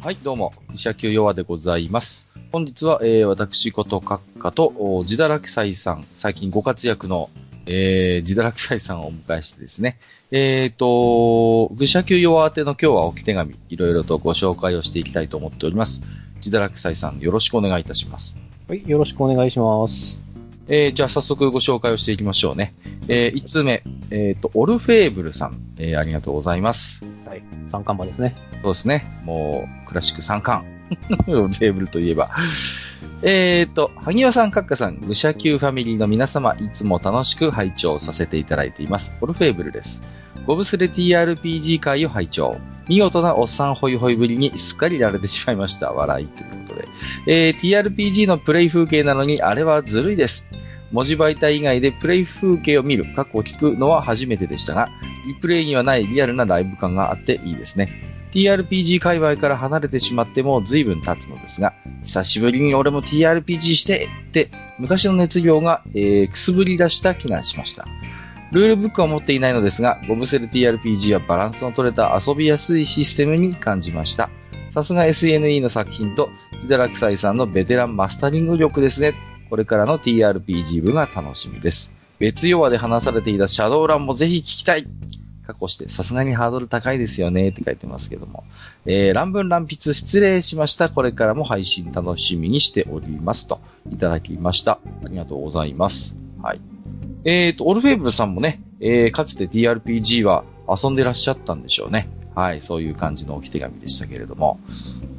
はい、どうも、医者級弱でございます。本日は、えー、私こと閣下と、お自堕落斎さん、最近ご活躍の、えー、自堕落斎さんをお迎えしてですね、えーと、愚者級弱宛ての今日は置き手紙、いろいろとご紹介をしていきたいと思っております。自堕落斎さん、よろしくお願いいたします。はい、よろしくお願いします。えー、じゃあ早速ご紹介をしていきましょうね。えー、1通目、えーと、オルフェーブルさん、えー、ありがとうございます。はい、三冠馬ですね。そうですね。もう、クラシック三冠。オルフェーブルといえば。えーと、萩和さん、閣下さん、武者級ファミリーの皆様、いつも楽しく拝聴させていただいています。オルフェーブルです。ゴブスレ TRPG 会を拝聴。見事なおっさんホイホイぶりにすっかりられてしまいました。笑いということで。えー、TRPG のプレイ風景なのに、あれはずるいです。文字媒体以外でプレイ風景を見る、過去を聞くのは初めてでしたが、リプレイにはないリアルなライブ感があっていいですね。TRPG 界隈から離れてしまっても随分経つのですが、久しぶりに俺も TRPG してって、昔の熱量が、えー、くすぶり出した気がしました。ルールブックは持っていないのですが、ゴブセル TRPG はバランスの取れた遊びやすいシステムに感じました。さすが SNE の作品と、ジダラクサイさんのベテランマスタリング力ですね。これからの TRPG 部が楽しみです。別ヨアで話されていたシャドウランもぜひ聞きたい過去して、さすがにハードル高いですよねって書いてますけども。えー、乱文乱筆失礼しました。これからも配信楽しみにしておりますと、いただきました。ありがとうございます。はい。えーと、オルフェーブルさんもね、えー、かつて TRPG は遊んでらっしゃったんでしょうね。はい、そういう感じの置き手紙でしたけれども。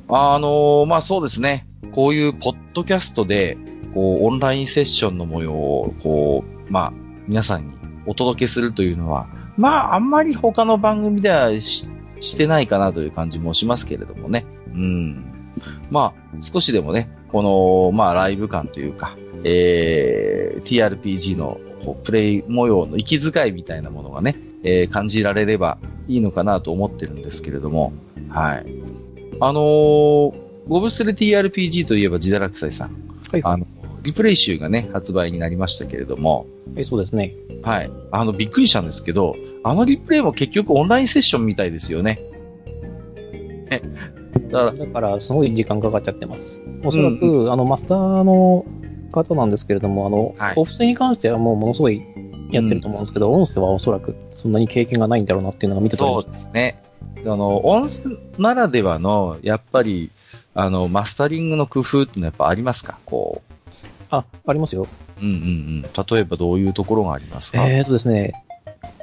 あのー、まあそうですね。こういうポッドキャストで、こう、オンラインセッションの模様を、こう、まあ、皆さんにお届けするというのは、まあ、あんまり他の番組ではししてないかなという感じもしますけれどもね。うん。まあ、少しでもね、この、まあ、ライブ感というか、えー、TRPG のこうプレイ模様の息遣いみたいなものがね、えー、感じられればいいのかなと思ってるんですけれども、はい。あのー、ゴブスレ TRPG といえばジダラクサイさん。はい。あの、リプレイ集がね、発売になりましたけれども、えそうですね。はい。あの、びっくりしたんですけど、あのリプレイも結局オンラインセッションみたいですよね。え、だから、だから、すごい時間かかっちゃってます。おそらく、あの、マスターの方なんですけれども、あの、はいオフセに関してはもうものすごいやってると思うんですけど、音声はおそらくそんなに経験がないんだろうなっていうのが見て取れそうまですね。あの、音声ならではの、やっぱり、あの、マスタリングの工夫っていうのはやっぱありますか？こあ、ありますよ。う。うんうんうん。例えばどういうところがありますか、えーとですね、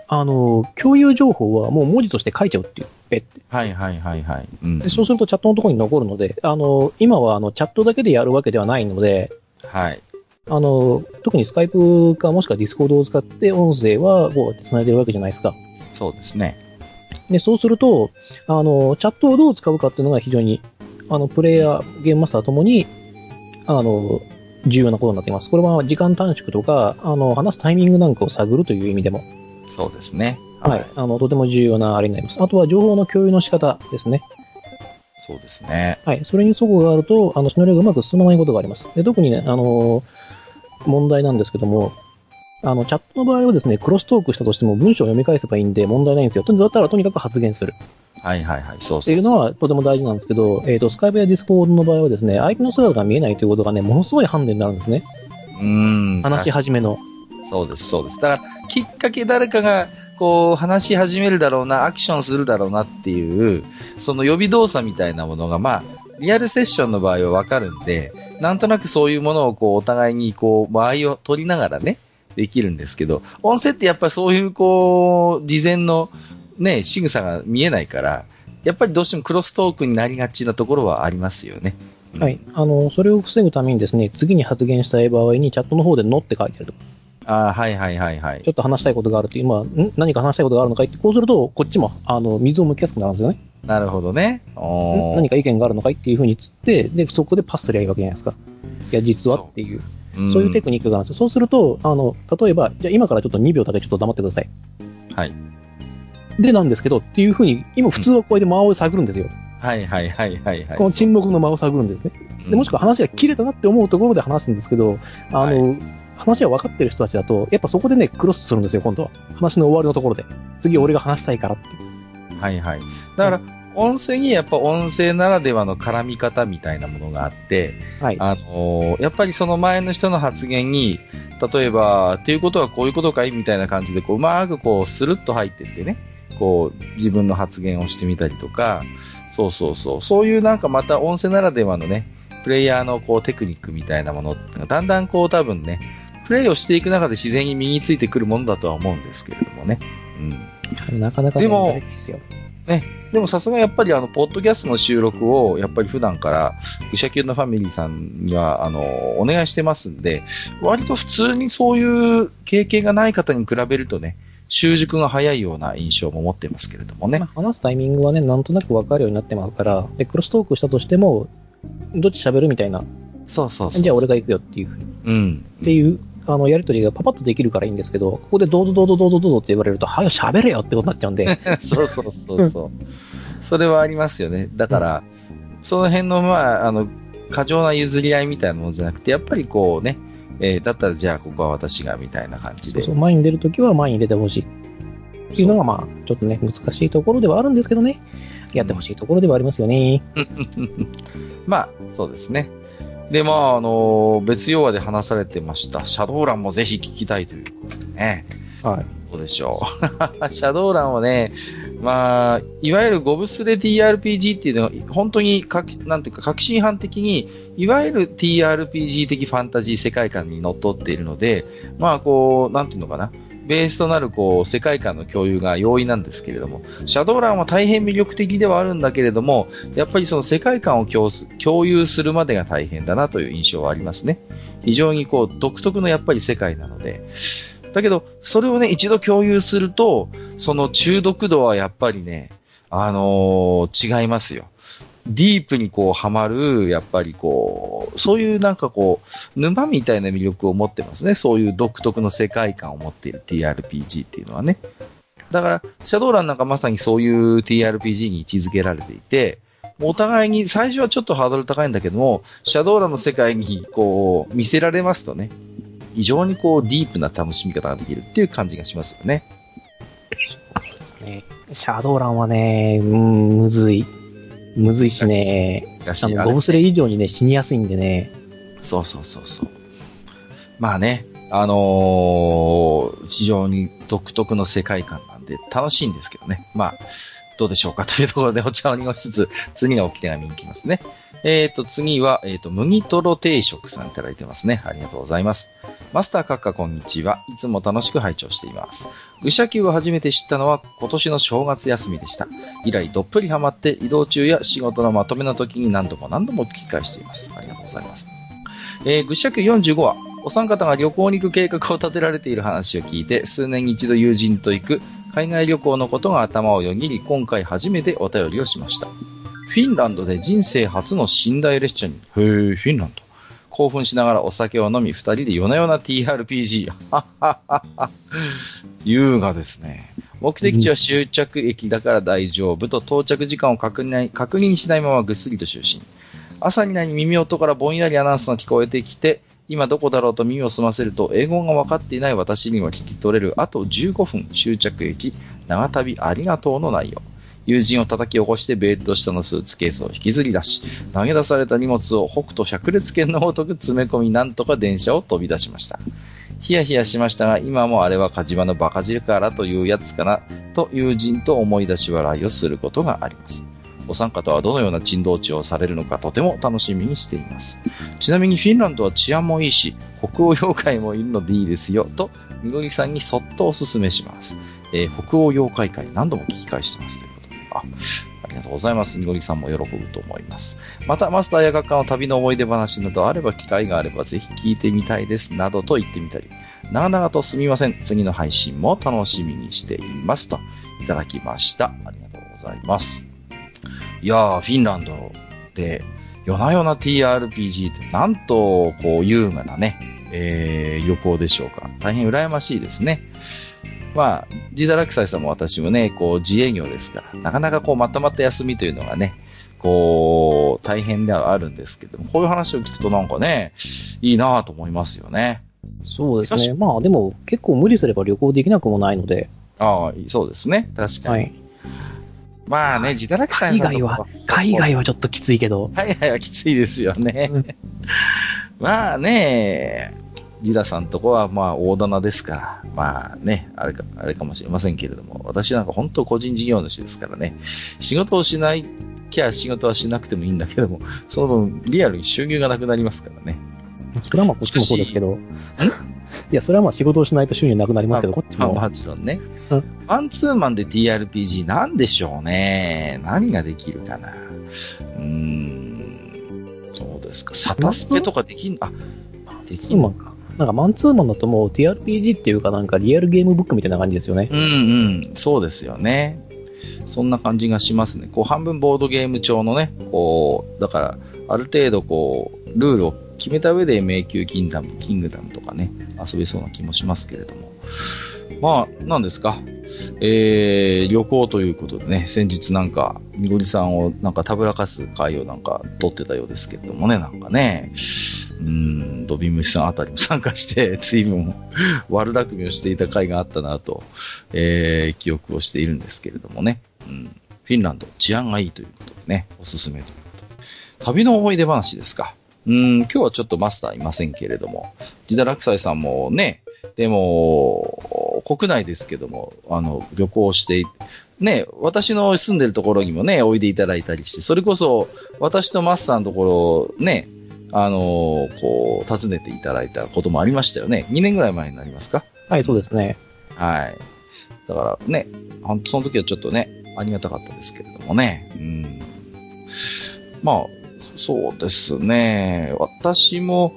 あの、共有情報はもう文字として書いちゃうっていう。ペッてはいはいはいはい。うんでそうするとチャットのところに残るので、あの、今はあのチャットだけでやるわけではないので、はい。あの、特にスカイプかもしくはディスコードを使って音声はこう繋いでるわけじゃないですか。そうですね。で、そうすると、あの、チャットをどう使うかっていうのが非常に、あの、プレイヤー、ゲームマスターともに、あの、重要なことになっています。これは時間短縮とか、あの、話すタイミングなんかを探るという意味でも、そうですね。はい、あの、とても重要なあれになります。あとは情報の共有の仕方ですね。そうですね。はい。それに齟齬があると、あの、シナリオがうまく進まないことがあります。で、特にね、あの、問題なんですけども、あの、チャットの場合はですね、クロストークしたとしても文章を読み返せばいいんで問題ないんですよ。とにかくだったらとにかく発言する。はいはいはい。そうそうっていうのはとても大事なんですけど、えっ、と、スカイプやディスコードの場合はですね、相手の姿が見えないということがね、ものすごいハンデになるんですね。うーん。話し始めの。そうです、そうです。だから、きっかけ誰かが、こう、話し始めるだろうな、アクションするだろうなっていう、その予備動作みたいなものが、まあ、リアルセッションの場合はわかるんで、なんとなくそういうものを、こう、お互いに、こう、間合を取りながらね、できるんですけど、音声ってやっぱりそういう、こう、事前の、ね、仕草が見えないから、やっぱりどうしてもクロストークになりがちなところはありますよね。はい。あの、それを防ぐためにですね、次に発言したい場合にチャットの方でのって書いてある。ああ、はいはいはいはいちょ。っと話したいことがあるという、まあ、ん？何か話したいことがあるのかい？って、こうすると、こっちも、あの、水を向きやすくなるんですよね。なるほどね。何か意見があるのかいっていうふうにつって、で、そこでパスすりゃいいわけじゃないですか。いや、実はっていう、うんそういうテクニックがあるんですよ。そうすると、あの、例えば、じゃあ今からちょっと2秒だけちょっと黙ってください。はい。で、なんですけど、っていうふうに、今普通はこれで間を探るんですよ。はいはいはいはいはい。この沈黙の間を探るんですね。うんで、もしくは話が切れたなって思うところで話すんですけど、あの、話が分かってる人たちだと、やっぱそこでね、クロスするんですよ、今度は。話の終わりのところで。次俺が話したいからって。はいはい。だから、音声にやっぱ音声ならではの絡み方みたいなものがあって、はい。あのーやっぱりその前の人の発言に、例えば、っていうことはこういうことかいみたいな感じで、こう、うまくこう、スルッと入ってってね、こう、自分の発言をしてみたりとか、そうそうそう、そういうなんかまた音声ならではのね、プレイヤーのこう、テクニックみたいなものがだんだんこう、多分ね、プレイをしていく中で自然に身についてくるものだとは思うんですけれどもね。うん。なかなかねでも慣れないでもさすがやっぱりあの、ポッドキャストの収録を、やっぱり普段から、愚者級のファミリーさんには、あの、お願いしてますんで、割と普通にそういう経験がない方に比べるとね、習熟が早いような印象も持ってますけれどもね。まあ話すタイミングはね、なんとなく分かるようになってますから、で、クロストークしたとしても、どっち喋るみたいな、そうそうそう。じゃあ俺が行くよっていうふうに、うん。っていう、あの、やりとりがパパッとできるからいいんですけど、ここでどうぞどうぞどうぞどうぞって言われると、はよ喋れよってことになっちゃうんで、そうそうそうそう。それはありますよね。だから、その辺の、まあ、あの、過剰な譲り合いみたいなものじゃなくて、やっぱりこうね、えーだったらじゃあここは私がみたいな感じで。そう前に出るときは前に出てほしいっていうのが、まあ、ちょっとね、難しいところではあるんですけどね、やってほしいところではありますよね。まあ、そうですね。で、まあ、あの、別用話で話されてました、シャドウランもぜひ聞きたいということでね。はい。どうでしょう。シャドウランはね、まあ、いわゆるゴブスレ TRPG っていうのは、本当にか、なんていうか、革新犯的に、いわゆる TRPG 的ファンタジー世界観にのっとっているので、まあ、こう、なんていうのかな。ベースとなる、こう、世界観の共有が容易なんですけれども、シャドウランは大変魅力的ではあるんだけれども、やっぱりその世界観を共有するまでが大変だなという印象はありますね。非常にこう、独特のやっぱり世界なので、だけど、それをね、一度共有すると、その中毒度はやっぱりね、あのー違いますよ。ディープにこう、ハマる、やっぱりこう、そういうなんかこう、沼みたいな魅力を持ってますね。そういう独特の世界観を持っている TRPG っていうのはね。だから、シャドウランなんかまさにそういう TRPG に位置づけられていて、お互いに、最初はちょっとハードル高いんだけども、シャドウランの世界にこう、見せられますとね、非常にこう、ディープな楽しみ方ができるっていう感じがしますよね。そうですね。シャドウランはね、うん、むずい。むずいしね、あの、ゴブスレ以上にね、死にやすいんでね。そうそうそうそう。まあね、あのー非常に独特の世界観なんで楽しいんですけどね。まあ、どうでしょうかというところでお茶を濁しつつ、次の置き手紙に行きますね。えっ、と、次は、えっ、と、麦とろ定食さんいただいてますね。ありがとうございます。マスター閣下こんにちは。いつも楽しく拝聴しています。愚者級を初めて知ったのは今年の正月休みでした。以来どっぷりハマって移動中や仕事のまとめの時に何度も何度も聞き返しています。ありがとうございます。えー、愚者級45話、お三方が旅行に行く計画を立てられている話を聞いて、数年に一度友人と行く海外旅行のことが頭をよぎり、今回初めてお便りをしました。フィンランドで人生初の寝台列車に、へー、フィンランド。興奮しながらお酒を飲み、二人で夜な夜な TRPG。はっはっはっは。優雅ですね。目的地は終着駅だから大丈夫と到着時間を確認確認しないままぐっすりと就寝。朝になり耳音からぼんやりアナウンスが聞こえてきて、今どこだろうと耳を澄ませると、英語が分かっていない私には聞き取れる、あと15分終着駅、長旅ありがとうの内容。友人を叩き起こしてベッド下のスーツケースを引きずり出し、投げ出された荷物を北斗百列拳のごとく詰め込み、なんとか電車を飛び出しました。ヒヤヒヤしましたが、今もあれは火事場のバカ力というやつかな、と友人と思い出し笑いをすることがあります。お三方はどのような珍道中をされるのかとても楽しみにしています。ちなみにフィンランドは治安もいいし、北欧妖怪もいるのでいいですよ、と、みごりさんにそっとお勧めします。えー北欧妖怪会何度も聞き返してますということで。あ、ありがとうございます。にごりさんも喜ぶと思います。また、マスターや学科の旅の思い出話などあれば、機会があればぜひ聞いてみたいです、などと言ってみたり、長々とすみません。次の配信も楽しみにしています。と、いただきました。ありがとうございます。いやー、フィンランドで、夜な夜な TRPG って、なんと、こう、優雅なね、えー、旅行でしょうか。大変羨ましいですね。まあ、ジダラクサイさんも私もね、こう、自営業ですから、なかなかこう、まとまった休みというのがね、こう、大変ではあるんですけども、こういう話を聞くとなんかね、いいなぁと思いますよね。そうですしね。まあでも結構無理すれば旅行できなくもないので、ああ、そうですね。確かに。はい。まあね、自堕落さん海外は、海外はちょっときついけど。海外はきついですよね。うんまあね、ジダさんとこはまあ大棚ですから、まあね、あれか、あれかもしれませんけれども、私なんか本当個人事業主ですからね、仕事をしないきゃ仕事はしなくてもいいんだけども、その分リアルに収入がなくなりますからね。それはまあこっちもそうですけど。いや、それはまあ仕事をしないと収入なくなりますけど、こっちまあ、も。もちろんねうん。マンツーマンで TRPG なんでしょうね。何ができるかな。うーん。そうですか。サタスペとかできん、あ、できんのか。なんかマンツーマンだともう TRPG っていうかなんかリアルゲームブックみたいな感じですよね。うんうん。そうですよね。そんな感じがしますね。こう、半分ボードゲーム調のね、こう、だから、ある程度こう、ルールを決めた上で迷宮キンダム、キングダムとかね、遊べそうな気もしますけれども。まあ、なんですか。えー、旅行ということでね、先日なんか、みごりさんをなんかたぶらかす会をなんか撮ってたようですけれどもね、なんかね、うん、ドビムシさんあたりも参加して、随分悪巧みをしていた回があったなと、えー、記憶をしているんですけれどもね、うん、フィンランド治安がいいということでね、おすすめということで。旅の思い出話ですか。うーん、今日はちょっとマスターいませんけれども、ジダラクサイさんもね、でも、国内ですけども、あの、旅行して、ね、私の住んでるところにもね、おいでいただいたりして、それこそ、私とマスターのところ、ね、あの、こう、訪ねていただいたこともありましたよね。2年ぐらい前になりますか？はい、そうですね。はい。だからね、ほんとその時はちょっとね、ありがたかったですけれどもね。うん。まあ、そうですね。私も、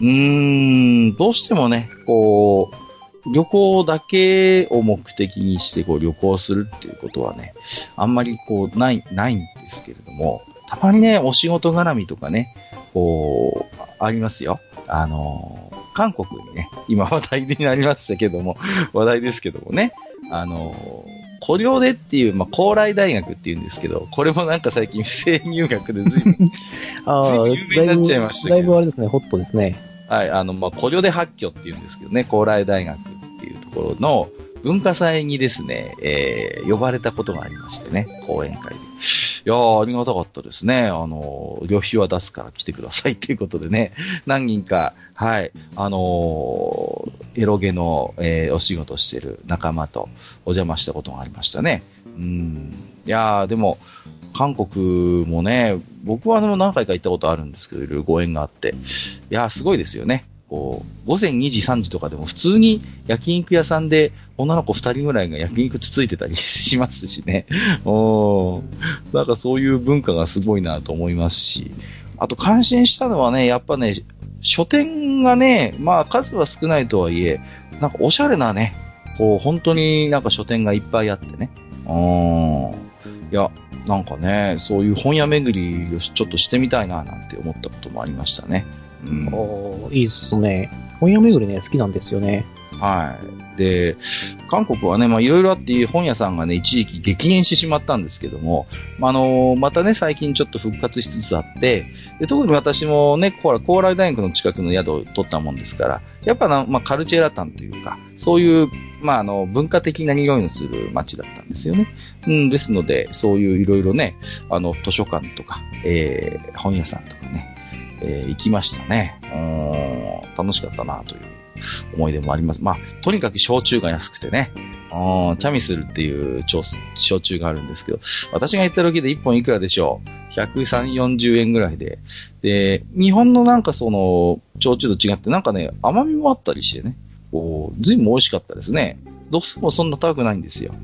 うーん、どうしてもね、こう、旅行だけを目的にしてこう旅行するっていうことはね、あんまりこうない、ないんですけれども、たまにね、お仕事絡みとかね、こう、ありますよ。あの、韓国にね、今話題になりましたけども、話題ですけどもね、あの、コリョでっていう、まあ、高麗大学っていうんですけど、これもなんか最近不正入学で随分、ああ、随分有名になっちゃいましたけどだいぶあれですね、ホットですね。はい、あの、まあ、コリョで発挙っていうんですけどね、高麗大学っていうところの文化祭にですね、えー、呼ばれたことがありましてね、講演会で。いやー、ありがたかったですね。あの、旅費は出すから来てくださいっていうことでね、何人か、はい、あのーエロゲの、えーお仕事してる仲間とお邪魔したことがありましたね。うん。いやー、でも、韓国もね、僕はあの何回か行ったことあるんですけど、いろいろご縁があって。いやー、すごいですよね。こう、午前2時、3時とかでも普通に焼肉屋さんで女の子2人ぐらいが焼肉つついてたりしますしね。おーなんかそういう文化がすごいなと思いますし。あと感心したのはね、やっぱね、書店がね、まあ数は少ないとはいえ、なんかおしゃれなね、こう本当になんか書店がいっぱいあってね。うん。いや、なんかね、そういう本屋巡りをちょっとしてみたいななんて思ったこともありましたね。うん。おいいっすね。本屋巡りね、好きなんですよね。はい。で、韓国はね、まあいろいろあって本屋さんがね、一時期激減してしまったんですけども、まああのまたね、最近ちょっと復活しつつあって、で特に私もね、こう高麗大学の近くの宿を取ったもんですから、やっぱな、まあカルチェラタンというか、そういう、まああの、文化的な匂いのする街だったんですよね。うん、ですので、そういういろいろね、あの、図書館とか、えー、本屋さんとかね、えー行きましたね。うん、楽しかったなという思い出もあります。まあ、とにかく焼酎が安くてね、うんチャミスルっていう焼酎があるんですけど、私が行った時で1本いくらでしょう ?130、40円ぐらいで。で、日本のなんかその、焼酎と違ってなんかね、甘みもあったりしてね、こう、ずいぶん美味しかったですね。度数もそんな高くないんですよ。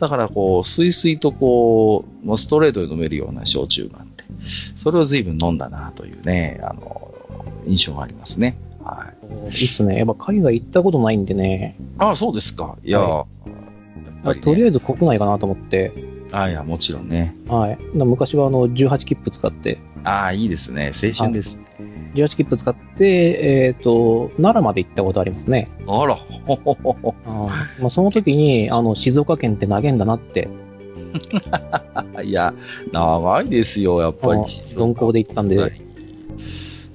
だからこう、スイスイとこう、もうストレートで飲めるような焼酎があって、それを随分飲んだなというね、あの、印象がありますね。はい。いいっすね。やっぱ海外行ったことないんでね。ああ、そうですか。いや、はとりあえず国内かなと思って。あいや、もちろんね。はい。だ昔はあの、18切符使って、ああ、いいですね。青春です。18切符使って、えっ、と、奈良まで行ったことありますね。あら、ほほほほ。あまあ、その時に、あの、静岡県って投げんだなって、いや、長いですよ、やっぱりあ。鈍行で行ったんで、はい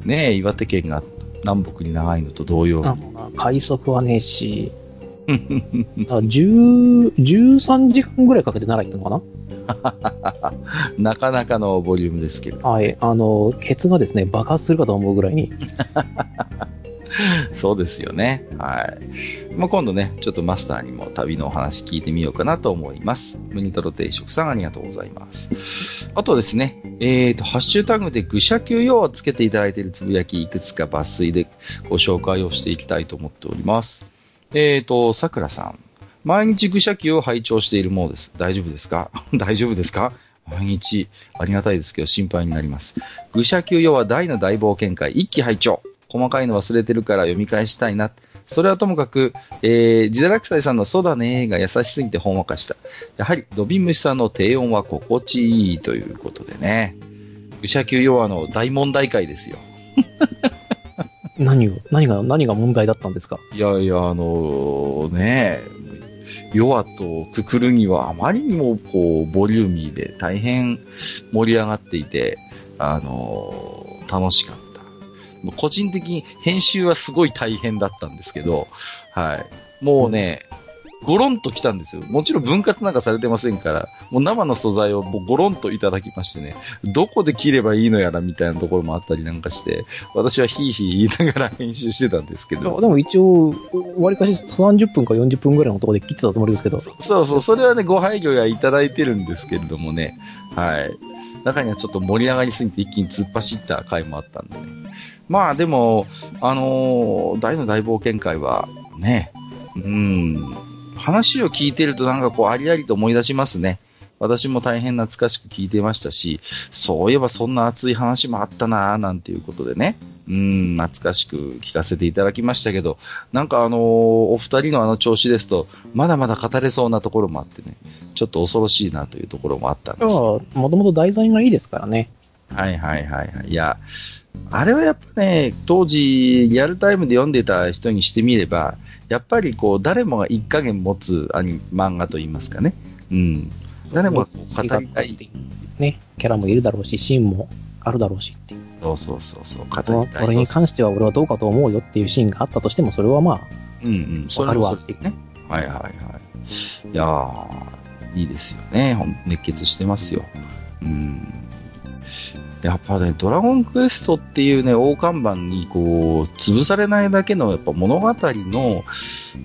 ねえ、岩手県が南北に長いのと同様に。快速はねえし、あ10 13時間ぐらいかけて奈良行ったのか なかなかのボリュームですけど。なはい。あの、ケツがですね、爆発するかと思うぐらいに。そうですよね。はい。まあ、今度ね、ちょっとマスターにも旅のお話聞いてみようかなと思います。ムニトロ定食さんありがとうございます。あとですね、えっ、と、ハッシュタグで愚者級用をつけていただいているつぶやき、いくつか抜粋でご紹介をしていきたいと思っております。えっ、と、さくらさん。毎日愚者級を拝聴しているものです。大丈夫ですか？大丈夫ですか？毎日、ありがたいですけど心配になります。愚者級用は大の大冒険会、一気拝聴。細かいの忘れてるから読み返したいな。それはともかく、えー、ジダラクサイさんのそうだねーが優しすぎてほんわかした。やはり、ドビムシさんの低音は心地いいということでね。愚者級用はの大問題会ですよ。何を、何が、何が問題だったんですか？いやいや、あのね、弱とくくるにはあまりにもこう、ボリューミーで大変盛り上がっていて、あの楽しかった。個人的に編集はすごい大変だったんですけど、はい。もうね、ゴロンと来たんですよ。もちろん分割なんかされてませんから、もう生の素材をもうゴロンといただきましてね、どこで切ればいいのやらみたいなところもあったりなんかして、私はヒーヒー言いながら編集してたんですけど。でも一応、割かし30分か40分ぐらいのところで切ってたつもりですけど。そうそう、それはね、ご配慮やいただいてるんですけれどもね、はい。中にはちょっと盛り上がりすぎて一気に突っ走った回もあったんでね。まあでも、あのー大の大冒険会は、ね、うん、話を聞いてるとなんかこう、ありありと思い出しますね。私も大変懐かしく聞いてましたし、そういえばそんな熱い話もあったなぁ、なんていうことでね、うん、懐かしく聞かせていただきましたけど、なんかあのーお二人のあの調子ですと、まだまだ語れそうなところもあってね、ちょっと恐ろしいなというところもあったんです。もともと題材がいいですからね。はいはいはいはい。いや、あれはやっぱね、当時、リアルタイムで読んでた人にしてみれば、やっぱりこう、誰もが一加減持つアニ漫画といいますかね。うん。誰も語りたい。ね、キャラもいるだろうし、シーンもあるだろうしっていう。そうそうそうそう、語こりたい。これに関しては俺はどうかと思うよっていうシーンがあったとしても、それはまあ、うんうん、それわかるわはそれでね。はいはいはい。いやー、いいですよね。熱血してますよ。うん。やっぱね、ドラゴンクエストっていうね、大看板にこう、潰されないだけのやっぱ物語の、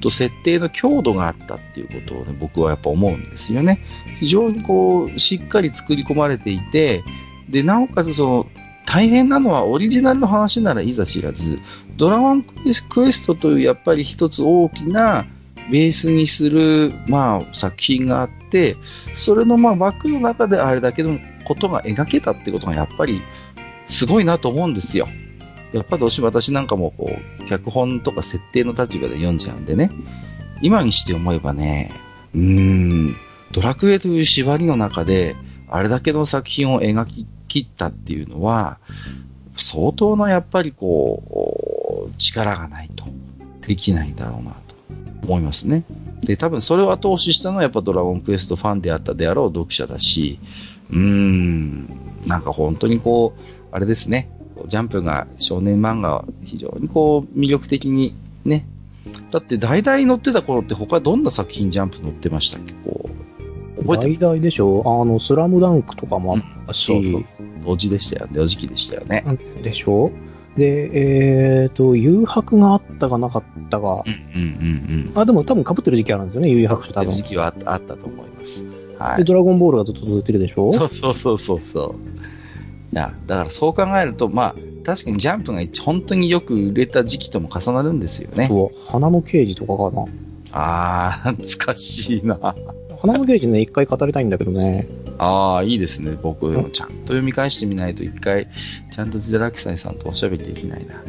と設定の強度があったっていうことをね、僕はやっぱ思うんですよね。非常にこう、しっかり作り込まれていて、で、なおかつその、大変なのはオリジナルの話ならいざ知らず、ドラゴンクエストというやっぱり一つ大きなベースにする、まあ、作品があって、それのまあ枠の中であれだけのことが描けたってことがやっぱりすごいなと思うんですよ。やっぱどうしても私なんかもこう、脚本とか設定の立場で読んじゃうんでね、今にして思えばね、うーん、ドラクエという縛りの中で、あれだけの作品を描き切ったっていうのは、相当なやっぱりこう、力がないとできないんだろうなと思いますね。で、多分それを後押ししたのはやっぱドラゴンクエストファンであったであろう読者だし、うーん、なんか本当にこう、あれですね、ジャンプが少年漫画は非常にこう魅力的にね、だって大々載ってた頃って他どんな作品ジャンプ載ってましたっけ？こう、覚えて大々でしょ？あの、スラムダンクとかもあったし、そうそう。同時でしたよね。同時期でしたよね。でしょ？で、えっ、と、誘白があったかなかったか。うんうんうんあ、でも多分被ってる時期あるんですよね、誘白と多分。時期はあったあったと思います。はで、い。ドラゴンボールがずっと続いてるでしょ？そうそうそうそうそう。いや、だからそう考えると、まあ、確かにジャンプが本当によく売れた時期とも重なるんですよね。花の刑事とかかな。ああ、懐かしいな。花の刑事ね、一回語りたいんだけどね。ああ、いいですね。僕、ちゃんと読み返してみないと、一回、ちゃんとジデラキサイさんとおしゃべりできないな。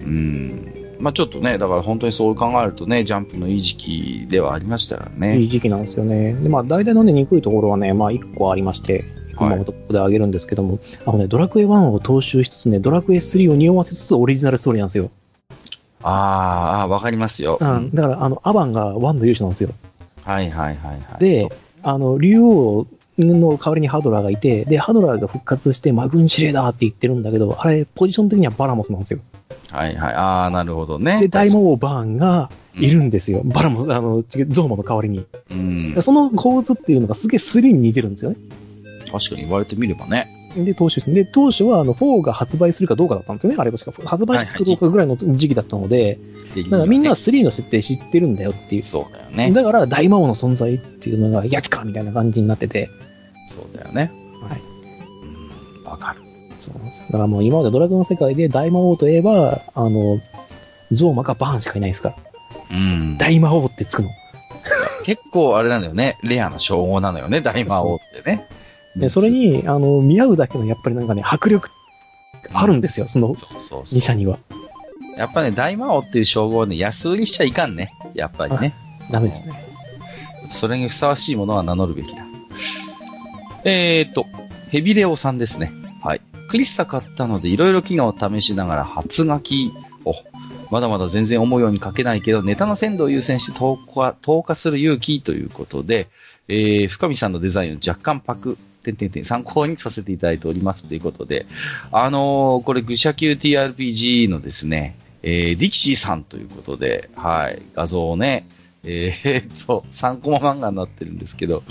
うん。まあちょっとね、だから本当にそう考えるとね、ジャンプのいい時期ではありましたからね。いい時期なんですよね。で、まあ、大体のね、憎いところはね、まあ、一個ありまして、今もとここであげるんですけども、あのね、ドラクエ1を踏襲しつつね、ドラクエ3を匂わせつつオリジナルストーリーなんですよ。あーあー、わかりますよ。うん。だから、あの、アバンが1の勇者なんですよ。はいはいはいはい。であの、竜王の代わりにハドラーがいて、で、ハドラーが復活してマグン司令だって言ってるんだけど、あれ、ポジション的にはバラモスなんですよ。はいはい。ああ、なるほどね。で、大魔王バーンがいるんですよ。バラも、あの、次ゾーマの代わりに。うんで。その構図っていうのがすげえ3に似てるんですよね。確かに言われてみればね。で、当初ですね。で、当初は、あの、4が発売するかどうかだったんですよね。あれ確か。発売するかどうかぐらいの時期だったので、だからみんなは3の設定知ってるんだよっていう。そうだよね。だから、大魔王の存在っていうのが、やつかみたいな感じになってて。そうだよね。はい。うん、わかる。だからもう今までドラクエの世界で大魔王といえば、あの、ゾーマかバーンしかいないですから。うん。大魔王ってつくの。結構あれなんだよね。レアな称号なのよね、大魔王ってね。で、それに、あの、見合うだけのやっぱりなんかね、迫力あるんですよ、そのそうそうそう2社には。やっぱね、大魔王っていう称号をね、安売りしちゃいかんね。やっぱりね。ダメですね。それにふさわしいものは名乗るべきだ。えーと、ヘビレオさんですね。クリスタ買ったので、いろいろ機能を試しながら初書きを、まだまだ全然思うように書けないけど、ネタの鮮度を優先して投下投下する勇気ということで、えー、深見さんのデザインを若干パク、てんてんてん参考にさせていただいておりますということで、あのーこれ、愚者 Q TRPG のですね、えー、ディキシーさんということで、はい、画像をね、えー、っと、3コマ漫画になってるんですけど、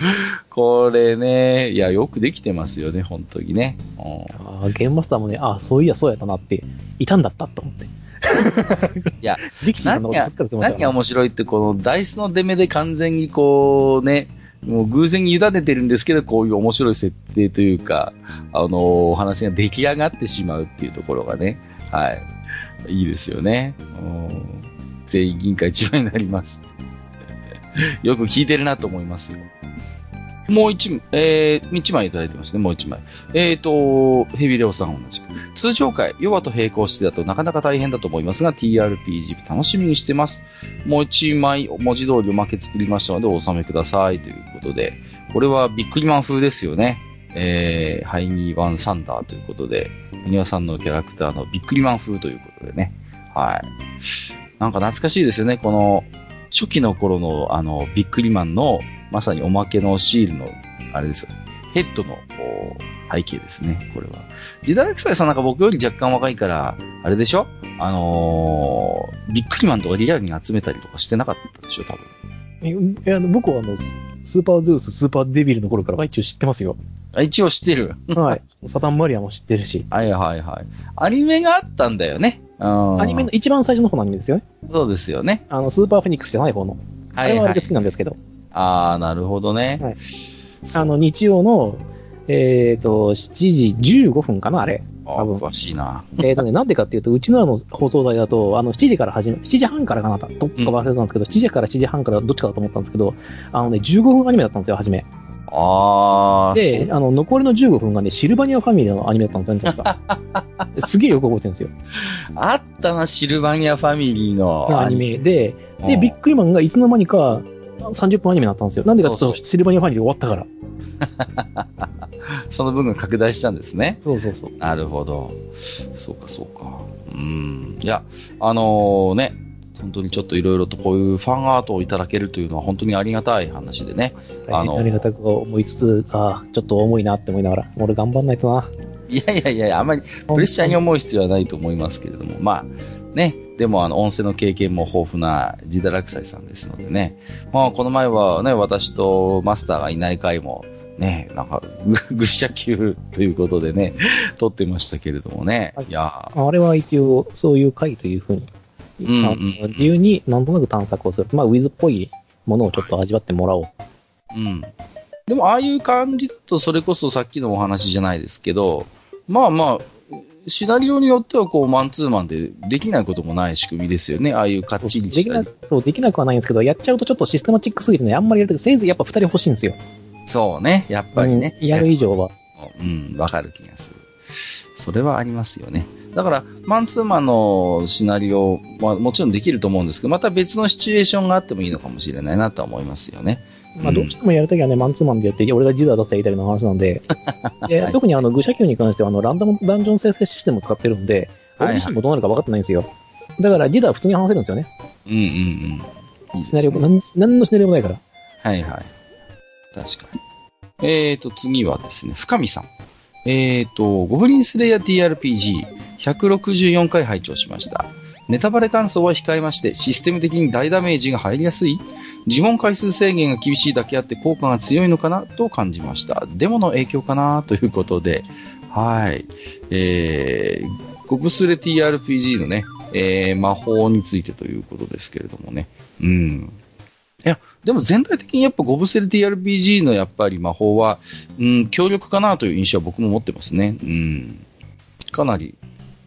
これね、いや、よくできてますよね、本当にね。うんあーゲームマスターもね、ああ、そういや、そうやったなって、いたんだったと思って。いや、ディキシーさんのことずっと言ってましたよ、何が面白いって、このダイスの出目で完全にこうね、もう偶然に委ねてるんですけど、こういう面白い設定というか、あのーお話が出来上がってしまうっていうところがね、はい。いいですよね。うん全員銀貨一枚になります。よく聞いてるなと思いますよ。もう一枚、えー、一枚いただいてますね、もう一枚。えーと、ヘビレオさん同じく。通常回、ヨガと並行してだとなかなか大変だと思いますが、TRPG 楽しみにしてます。もう一枚、文字通りおまけ作りましたので、お納めください。ということで、これはビックリマン風ですよね。えー、ハイニーワンサンダーということで、お庭さんのキャラクターのビックリマン風ということでね。はい。なんか懐かしいですよね、この、初期の頃の、あの、ビックリマンの、まさにおまけのシールの、あれですよ。ヘッドの、背景ですね、これは。ジダラクサイさんなんか僕より若干若いから、あれでしょ？あのー、ビックリマンとかリアルに集めたりとかしてなかったでしょ、多分。えあの僕はあの、ススーパーゼウス、スーパーデビルの頃から一応知ってますよ。あ一応知ってる。はい。サタンマリアも知ってるし。はいはいはい。アニメがあったんだよね。うんアニメの一番最初の方のアニメですよね。そうですよね。あの、スーパーフェニックスじゃない方の。あはいはいれはあれで好。きなんですけど。ああ、なるほどね。はいあの、日曜の、えっ、と、7時15分かな、あれ。あ多分詳しいな。えっとね、なんでかっていうと、うちのあの放送台だと、あの、7時から始め、7時半からかな、どっか忘れたんですけど、7時から7時半からどっちかだと思ったんですけど、あのね、15分アニメだったんですよ、初め。ああ、で、あの、残りの15分がね、シルバニアファミリーのアニメだったんですよね、確か。すげえよく覚えてるんですよ。あったな、シルバニアファミリーのアニメで、で、うんビックリマンがいつの間にか30分アニメになったんですよ。なんでかと、シルバニアファミリー終わったから。その分が拡大したんですね。そうそうそう。なるほど。そうか、そうか。うん。いや、あのね、本当にちょっといろいろとこういうファンアートをいただけるというのは本当にありがたい話でね。あのありがたく思いつつ、ああ、ちょっと重いなって思いながら、俺頑張んないとな。いやいやいや、あんまりプレッシャーに思う必要はないと思いますけれども、まあ、ね、でもあの、音声の経験も豊富なジダラクサイさんですのでね、まあ、この前はね、私とマスターがいない回も、ね、なんか、ぐ 愚者級ということでね、撮ってましたけれどもね、はい。いやあれは一応、そういう回というふうに、うん自由になんとなく探索をする。まあ、ウィズっぽいものをちょっと味わってもらおう。うん。でも、ああいう感じだと、それこそさっきのお話じゃないですけど、まあまあ、シナリオによっては、こう、マンツーマンでできないこともない仕組みですよね。ああいうかっちりできなしたり。そう、できなくはないんですけど、やっちゃうとちょっとシステマチックすぎてね、あんまりやるとき、せいぜいやっぱ二人欲しいんですよ。そうね。やっぱりね。うんやる以上は。うん、わかる気がする。それはありますよね。だから、マンツーマンのシナリオはもちろんできると思うんですけど、また別のシチュエーションがあってもいいのかもしれないなとは思いますよね。まあ、どうしてもやるときはね、マンツーマンでやって、俺がジダー出せばいいの話なんで、ではい特にあの、愚者級に関しては、あの、ランダムダンジョン生成システムを使ってるんで、俺自身もどうなるか分かってないんですよ。だから、ジダーは普通に話せるんですよね。うんうんうん。いいですシナリオ。なん何のシナリオもないから。はいはい。確かに。えーと、次はですね、深見さん。えーと、ゴブリンスレイヤー TRPG、164回拝聴しました。ネタバレ感想は控えまして、システム的に大ダメージが入りやすい？呪文回数制限が厳しいだけあって効果が強いのかな？と感じました。デモの影響かな？ということで、はい。えー、ゴブスレ TRPG のね、えー、魔法についてということですけれどもね。うん。いや、でも全体的にやっぱゴブスレ TRPG のやっぱり魔法は、うん、強力かなという印象は僕も持ってますね。うん。かなり、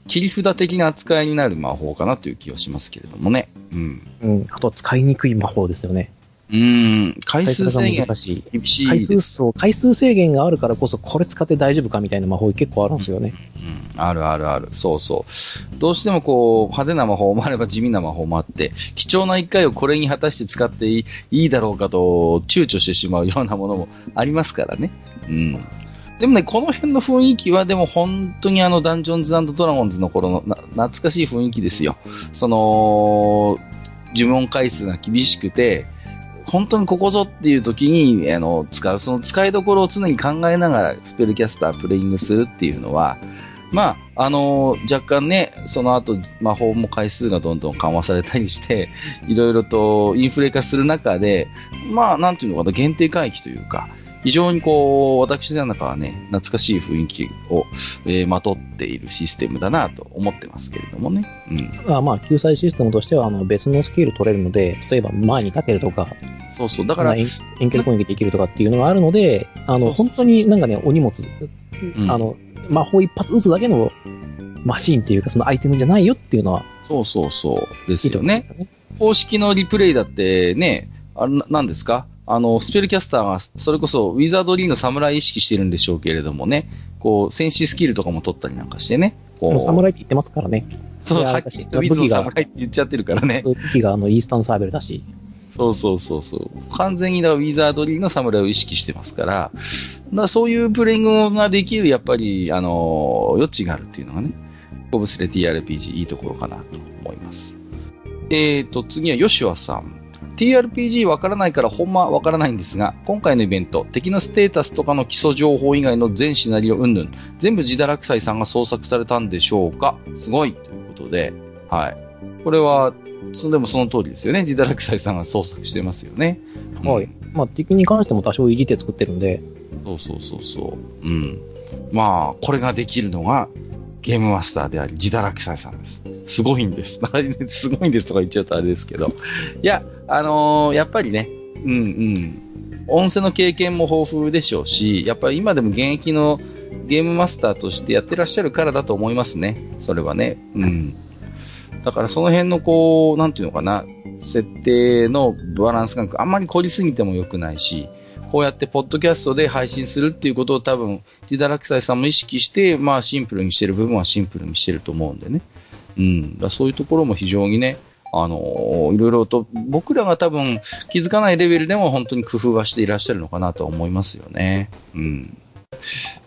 切り札的な扱いになる魔法かなという気はしますけれどもね。うん。うん。あとは使いにくい魔法ですよね。うん、回数が制限難しい。厳しい回数そう、回数制限があるからこそ、これ使って大丈夫かみたいな魔法結構あるんですよね。うん、あるあるある。そうそう。どうしてもこう、派手な魔法もあれば地味な魔法もあって、貴重な一回をこれに果たして使っていいいいだろうかと躊躇してしまうようなものもありますからね。うん。でもね、この辺の雰囲気はでも本当にあのダンジョンズドラゴンズの頃のな懐かしい雰囲気ですよ。その、呪文回数が厳しくて、本当にここぞっていう時にあの使う、その使いどころを常に考えながらスペルキャスタープレイングするっていうのは、まあ、あの若干ね、その後魔法も回数がどんどん緩和されたりして、いろいろとインフレ化する中で、まあ、なんていうのかな、限定回帰というか、非常にこう、私の中はね、懐かしい雰囲気を、えーまとっているシステムだなと思ってますけれどもね。うん。あまあ、救済システムとしては、あの、別のスキル取れるので、例えば前に立てるとか、そうそう。だから、遠遠距離攻撃できるとかっていうのがあるので、あの、本当になんかね、お荷物、うんあの、魔法一発撃つだけのマシーンっていうか、そのアイテムじゃないよっていうのは、そうそうそう。ですよね思うんです。よね。公式のリプレイだってね、あれななんですか？あの、スペルキャスターが、それこそ、ウィザードリーの侍意識してるんでしょうけれどもね、こう、戦士スキルとかも取ったりなんかしてね、こう、侍って言ってますからね。そう、はっきりとウィズの侍って言っちゃってるからね。武器があの、イースタンサーベルだし、そうそうそうそう。完全にだウィザードリーの侍を意識してますから、だそういうプレイングができる、やっぱり、あの、余地があるっていうのがね、コブスレ TRPG いいところかなと思います。えーと、次はヨシュアさん。TRPG わからないからほんまわからないんですが、今回のイベント、敵のステータスとかの基礎情報以外の全シナリオ云々、全部自堕落斎さんが創作されたんでしょうか？すごいということで、はい。これは、そでもその通りですよね。自堕落斎さんが創作してますよね。はいうん。まあ、敵に関しても多少いじって作ってるんで、そうそうそうそう。うん。まあ、これができるのが、ゲームマスターであり、自堕落斎さんです。すごいんです。すごいんですとか言っちゃうとあれですけど。いや、あのーやっぱりね、うんうん。音声の経験も豊富でしょうし、やっぱり今でも現役のゲームマスターとしてやってらっしゃるからだと思いますね。それはね。うん。だからその辺のこう、なんていうのかな、設定のバランス感覚、あんまり凝りすぎても良くないし、こうやってポッドキャストで配信するっていうことを多分、ジダラクサイさんも意識して、まあシンプルにしてる部分はシンプルにしてると思うんでね。うん。だそういうところも非常にね、あのーいろいろと、僕らが多分気づかないレベルでも本当に工夫はしていらっしゃるのかなと思いますよね。うん。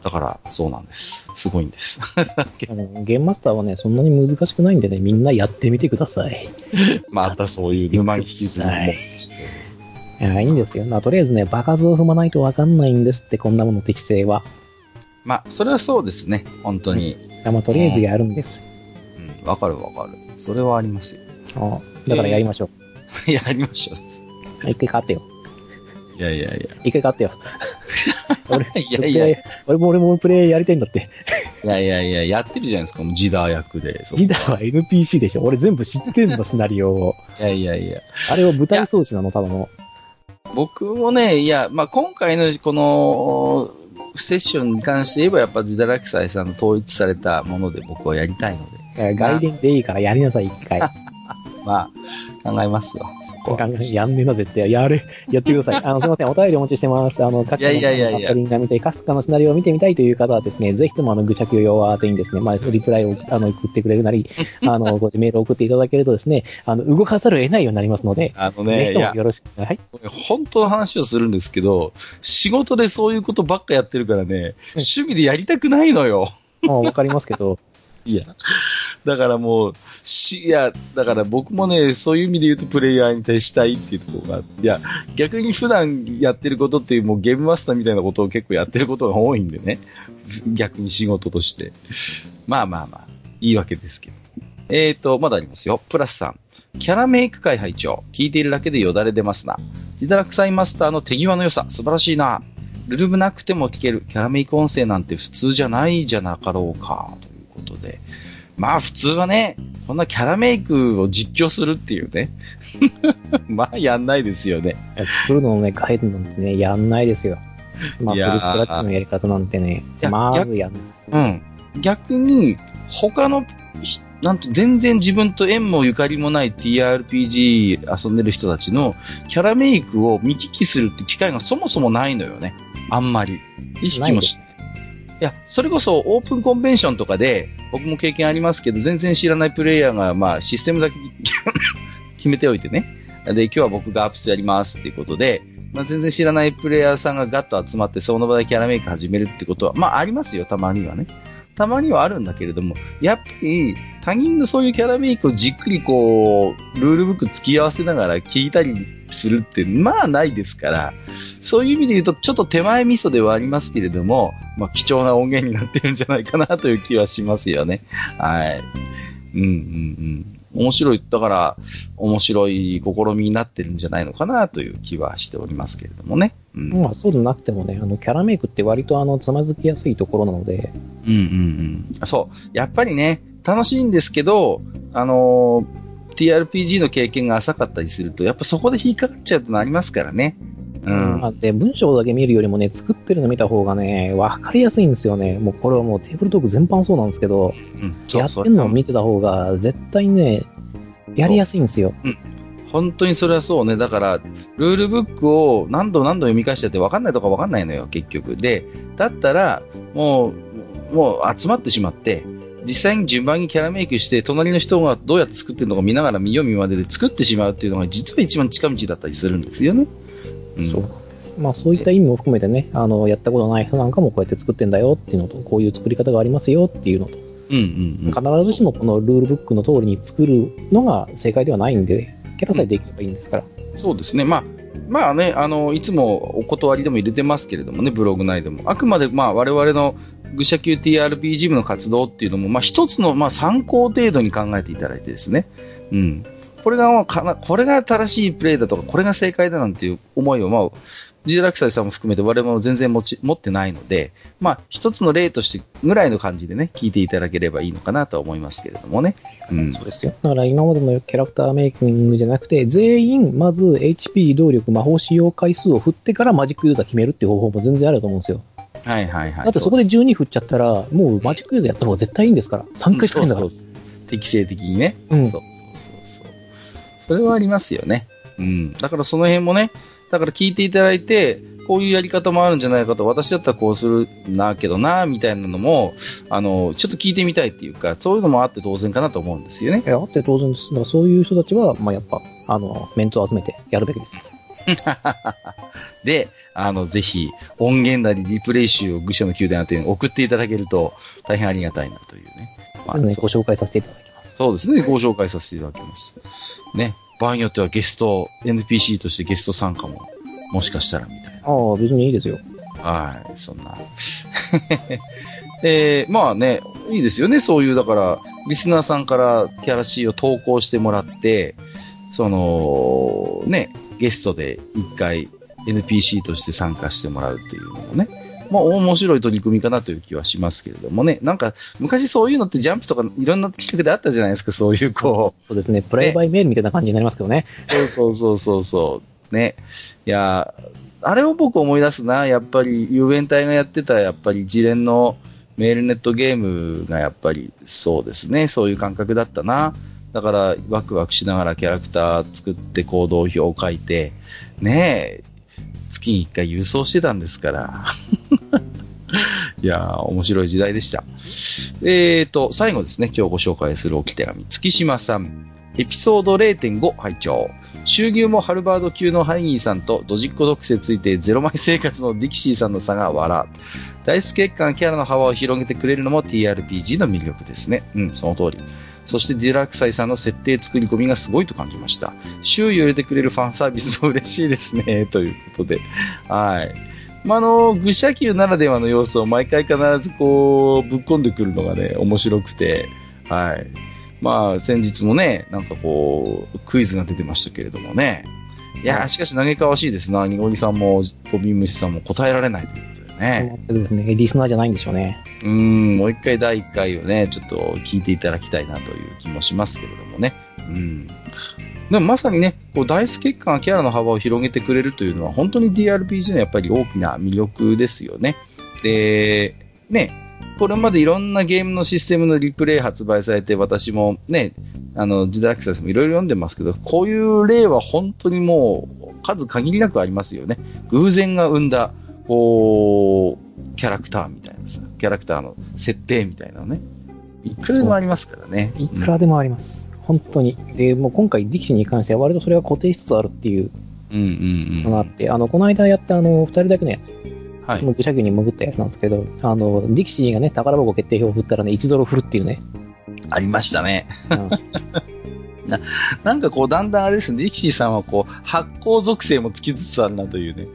だから、そうなんです。すごいんです。ゲームマスターはね、そんなに難しくないんでね、みんなやってみてください。またそういう沼に引きずりもして。いや、いいんですよ。なとりあえずね、場数を踏まないとわかんないんですって、こんなもの適性は。まあ、それはそうですね。本当に。いやまあ、とりあえずやるんです。うん。わかるわかる。それはありますよ。あだからやりましょう。やりましょう。一回勝ってよ。いやいやいや。一回勝ってよ。俺、いやいやいや俺も俺もプレイやりたいんだって。いやいやいや、やってるじゃないですか、もうジダー役で。ジダーは NPC でしょ。俺全部知ってんの、シナリオを。いやいやいや。あれを舞台装置なの、ただの。僕もね、いや、まあ、今回のこの、セッションに関して言えば、やっぱジダラクサイさんの統一されたもので僕はやりたいので、外伝でいいからやりなさい、一回。まあ、考えますよ、そこは。やんねえな、絶対。やれ、やってください。あの、すいません、お便りお待ちしてます。あの、各いやいやいやいやマスタリングが見たい、カスカのシナリオを見てみたいという方はですね、ぜひともあの、愚者級用は宛てにですね、まあ、リプライを、あの、送ってくれるなり、あの、ごメールを送っていただけるとですね、あの、動かざるを得ないようになりますので、あのぜね、いや、ひともよろしく。はい。本当の話をするんですけど、仕事でそういうことばっかやってるからね、趣味でやりたくないのよ。もうわかりますけど、いや、だからもう、し、いや、だから僕もね、そういう意味で言うとプレイヤーに徹したいっていうところがあって、いや、逆に普段やってることっていうもうゲームマスターみたいなことを結構やってることが多いんでね。逆に仕事として。まあまあまあ。いいわけですけど。えーと、まだありますよ。プラスさん。キャラメイク会拝聴聞いているだけでよだれ出ますな。自堕落サイマスターの手際の良さ、素晴らしいな。ルルブなくても聞けるキャラメイク音声なんて普通じゃないじゃなかろうか。ということで。まあ普通はね、こんなキャラメイクを実況するっていうね。まあやんないですよね。作るのをね、変えるなんてね、やんないですよ。まあ、フルスクラッチのやり方なんてねまずやんうん。逆に、他の、ひなんと全然自分と縁もゆかりもない TRPG 遊んでる人たちのキャラメイクを見聞きするって機会がそもそもないのよね。あんまり。意識もし、いや、それこそオープンコンベンションとかで、僕も経験ありますけど、全然知らないプレイヤーが、まあ、システムだけ 決めておいてね。で、今日は僕がアップスやりますっていうことで、まあ、全然知らないプレイヤーさんがガッと集まって、その場でキャラメイク始めるってことは、まあ、ありますよ、たまにはね。たまにはあるんだけれども、やっぱり他人のそういうキャラメイクをじっくりこう、ルールブック付き合わせながら聞いたりするって、まあないですから、そういう意味で言うと、ちょっと手前味噌ではありますけれども、まあ貴重な音源になってるんじゃないかなという気はしますよね。はい。うんうんうん。面白い、だから、面白い試みになってるんじゃないのかなという気はしておりますけれどもね。うん。うんまあ、そうでなくてもね、あの、キャラメイクって割とあの、つまずきやすいところなので、うんうん。そう。やっぱりね、楽しいんですけど、あのー TRPG の経験が浅かったりすると、やっぱそこで引っかかっちゃうとなりますからね。うん。まあで、文章だけ見るよりもね、作ってるの見た方がね、わかりやすいんですよね。もうこれはもうテーブルトーク全般そうなんですけど、うん、やってるのを見てた方が絶対ね、やりやすいんですよ。本当にそれはそうね。だから、ルールブックを何度何度読み返しちゃって分かんないとか分かんないのよ、結局。で、だったら、もう、もう集まってしまって、実際に順番にキャラメイクして、隣の人がどうやって作ってるのか見ながら見よう見までで作ってしまうっていうのが、実は一番近道だったりするんですよね。うん。そうまあそういった意味も含めてね、あの、やったことない人なんかもこうやって作ってんだよっていうのと、こういう作り方がありますよっていうのと、うんうんうん。必ずしもこのルールブックの通りに作るのが正解ではないんで、キャラさえできればいいんですから。そうですね。まあ、まあね、あの、いつもお断りでも入れてますけれどもね、ブログ内でも。あくまで、まあ、我々の愚者級 TRPG 部の活動っていうのも、まあ、一つの、まあ、参考程度に考えていただいてですね。うん。これが、まあかな、これが正しいプレイだとか、これが正解だなんていう思いを、まあ、ジーラクサイさんも含めて我々も全然持ち、持ってないので、まあ、一つの例としてぐらいの感じでね、聞いていただければいいのかなとは思いますけれどもね。うん。そうですよ。だから今までのキャラクターメイキングじゃなくて、全員、まず HP、動力、魔法使用回数を振ってからマジックユーザー決めるっていう方法も全然あると思うんですよ。はいはいはい。だってそこで12振っちゃったら、もうマジックユーザーやった方が絶対いいんですから。3回使えるんだから。そうそう適正的にね。うんそうそうそうそう。それはありますよね。うん。だからその辺もね、だから聞いていただいて、こういうやり方もあるんじゃないかと、私だったらこうするなけどな、みたいなのも、あの、ちょっと聞いてみたいっていうか、そういうのもあって当然かなと思うんですよねあって当然です。だからそういう人たちは、まあやっぱ、あの、メンツを集めてやるべきです。で、あの、ぜひ、音源なりリプレイ集を愚者の宮殿宛てに送っていただけると、大変ありがたいなというね。まあね、ご紹介させていただきます。そうですね、ご紹介させていただきます。ね、場合によってはゲスト、NPC としてゲスト参加も、もしかしたらみたいな。ああ、別にいいですよ。はい、そんな。で、まあね、いいですよね、そういう、だから、リスナーさんからキャラ C を投稿してもらって、その、ね、ゲストで一回 NPC として参加してもらうっていうのもね、まあ面白い取り組みかなという気はしますけれどもね、なんか昔そういうのってジャンプとかいろんな企画であったじゃないですか、そういうこう、そうですね。プレイバイメールみたいな感じになりますけどね。そうそうそうそう。ね。いや、あれを僕思い出すな。やっぱり、遊園隊がやってた、やっぱり一連のメールネットゲームがやっぱりそうですね。そういう感覚だったな。だから、ワクワクしながらキャラクター作って行動表を書いて、ねえ、月に一回郵送してたんですから。いや、面白い時代でした。えーと、最後ですね、今日ご紹介する置き手紙。月島さん、エピソード0.5拝聴収入もハルバード級のハイギーさんとドジッコ特性ついてゼロ枚生活のディキシーさんの差が笑う。大好き月間キャラの幅を広げてくれるのも TRPG の魅力ですね。うん、その通り。そしてディラクサイさんの設定作り込みがすごいと感じました。周囲を入れてくれるファンサービスも嬉しいですね。ということで。はい。まあ、あの、愚者級ならではの要素を毎回必ずこう、ぶっ込んでくるのがね、面白くて、はい。まあ、先日もね、なんかこう、クイズが出てましたけれどもね。いやー、しかし嘆かわしいですな。にごりさんも、飛び虫さんも答えられないということでね。全くですね、リスナーじゃないんでしょうね。うーん、もう一回第一回をね、ちょっと聞いていただきたいなという気もしますけれどもね。うん。でもまさにね、こうダイス結果がキャラの幅を広げてくれるというのは本当に DRPG のやっぱり大きな魅力ですよね。で、ね、これまでいろんなゲームのシステムのリプレイ発売されて、私もね、あの、ジダラクサスもいろいろ読んでますけど、こういう例は本当にもう数限りなくありますよね。偶然が生んだ、こう、キャラクターみたいなさ、キャラクターの設定みたいなのね。いくらでもありますからね。いくらでもあります。本当に。で、もう今回、ディキシーに関しては割とそれが固定しつつあるっていううんうんうん。のがあって、あの、この間やったあの、二人だけのやつ、はい。愚者 Qに潜ったやつなんですけど、あの、ディキシーがね、宝箱決定表を振ったらね、1ゾロ振るっていうね。ありましたね。うん なんかこう、だんだんあれですね、ディキシーさんはこう、薄幸属性もつきつつあるなというね。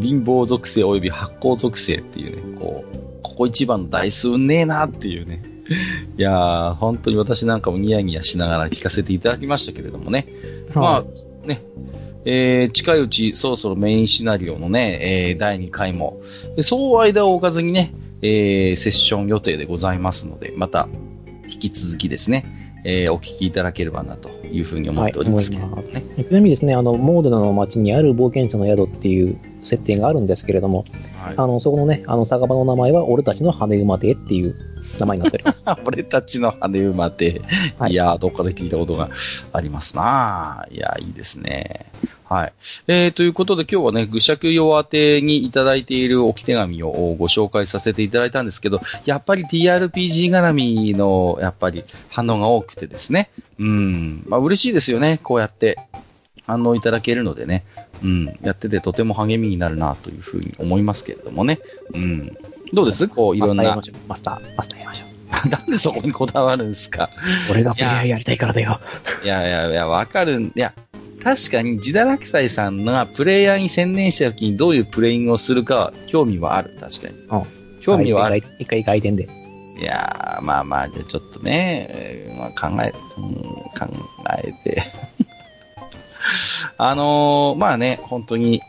貧乏属性及び薄幸属性っていうね、こう、ここ一番の台数ねえなっていうね。いやー、本当に私なんかもニヤニヤしながら聞かせていただきましたけれどもね。まあ、ね、えー近いうちそろそろメインシナリオのね、えー第2回も、でそう間を置かずにね、えーセッション予定でございますので、また引き続きですね、えーお聞きいただければなというふうに思っておりますけれどもね。ちなみにですね、あの、モーデナの街にある冒険者の宿っていう設定があるんですけれども、はいあの、そこのね、あの、酒場の名前は、俺たちの羽馬亭っていう名前になっております。俺たちの羽馬で、はいい、やー、どっかで聞いたことがありますなーいやー、いいですね。はい。えー、ということで今日はね、愚者級用宛てにいただいている置き手紙をご紹介させていただいたんですけど、やっぱり TRPG 絡みの、やっぱり反応が多くてですね。うん。まあ嬉しいですよね、こうやって反応いただけるのでね。うん。やっててとても励みになるなというふうに思いますけれどもね。うん。どうです？こう、いろんなマスターやりま。しょう。マスター、マスターやりましょう。なんでそこにこだわるんですか？俺がプレイヤーやりたいからだよ。いやいやいや、わかるん、いや、確かに、ジダラクサイさんがプレイヤーに専念した時にどういうプレイングをするかは興味はある、確かに。うん興味はある。一回外伝で。いやー、まあまあ、じゃあちょっとね、えーまあ、考え、うん、考えて。あのーまあね、本当に、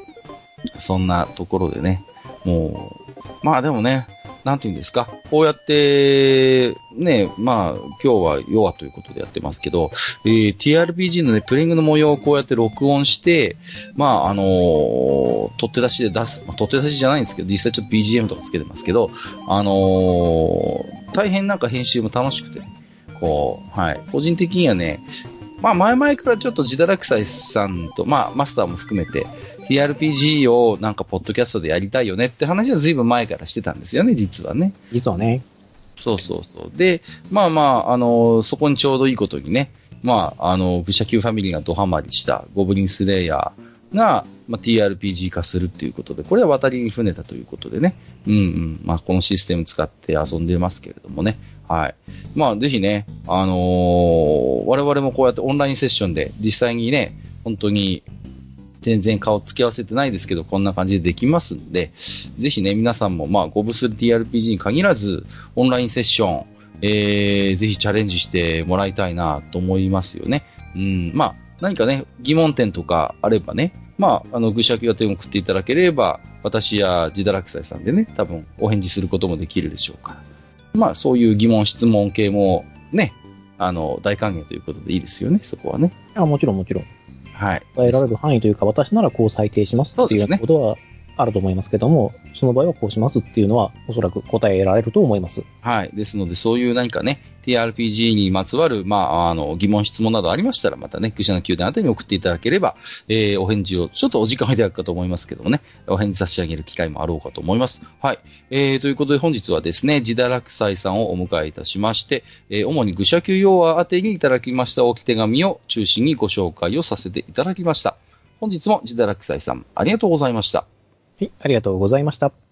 そんなところでね、もう、まあでもね、なんていうんですか、こうやって、ね、まあ、今日は弱ということでやってますけど、えー TRPG のね、プレイングの模様をこうやって録音して、まあ、あのー取って出しで出す、まあ、取って出しじゃないんですけど、実際ちょっと BGM とかつけてますけど、あのー大変なんか編集も楽しくて、こう、はい。個人的にはね、まあ前々からちょっとジダラクサイさんと、まあマスターも含めて、TRPG をなんかポッドキャストでやりたいよねって話はずいぶん前からしてたんですよね、実はね。実はね、そうそうそう。で、まあまあ、あのそこにちょうどいいことにね、まあ、あの、愚者級ファミリーがドハマりしたゴブリンスレイヤーが、まあ、TRPG 化するっていうことで、これは渡りに船だということでね、うんうん、まあ、このシステム使って遊んでますけれどもね、はい。まあ、ぜひね、あのー我々もこうやってオンラインセッションで実際にね、本当に全然顔つき合わせてないですけど、こんな感じでできますんで、ぜひね、皆さんも、まあ、ゴブスル TRPG に限らず、オンラインセッション、えー、ぜひチャレンジしてもらいたいなと思いますよね。うん、まあ、何かね、疑問点とかあればね、まあ、あの、愚者級宛てに送っていただければ、私やジダラクサイさんでね、多分お返事することもできるでしょうから。まあ、そういう疑問、質問系もね、あの、大歓迎ということでいいですよね、そこはね。あもちろんもちろん。はい。伝えられる範囲というか、私ならこう裁定しますっていうようなことはあると思いますけども、その場合はこうしますっていうのは、おそらく答えられると思います。はい。ですので、そういう何かね、TRPG にまつわる、まあ、あの、疑問、質問などありましたら、またね、愚者の宮殿あたりに送っていただければ、えー、お返事を、ちょっとお時間がいただくかと思いますけどもね、お返事差し上げる機会もあろうかと思います。はい。えー、ということで本日はですね、自堕落斎さんをお迎えいたしまして、えー、主に愚者級用和宛てにいただきました置き手紙を中心にご紹介をさせていただきました。本日も自堕落斎さん、ありがとうございました。はい、ありがとうございました。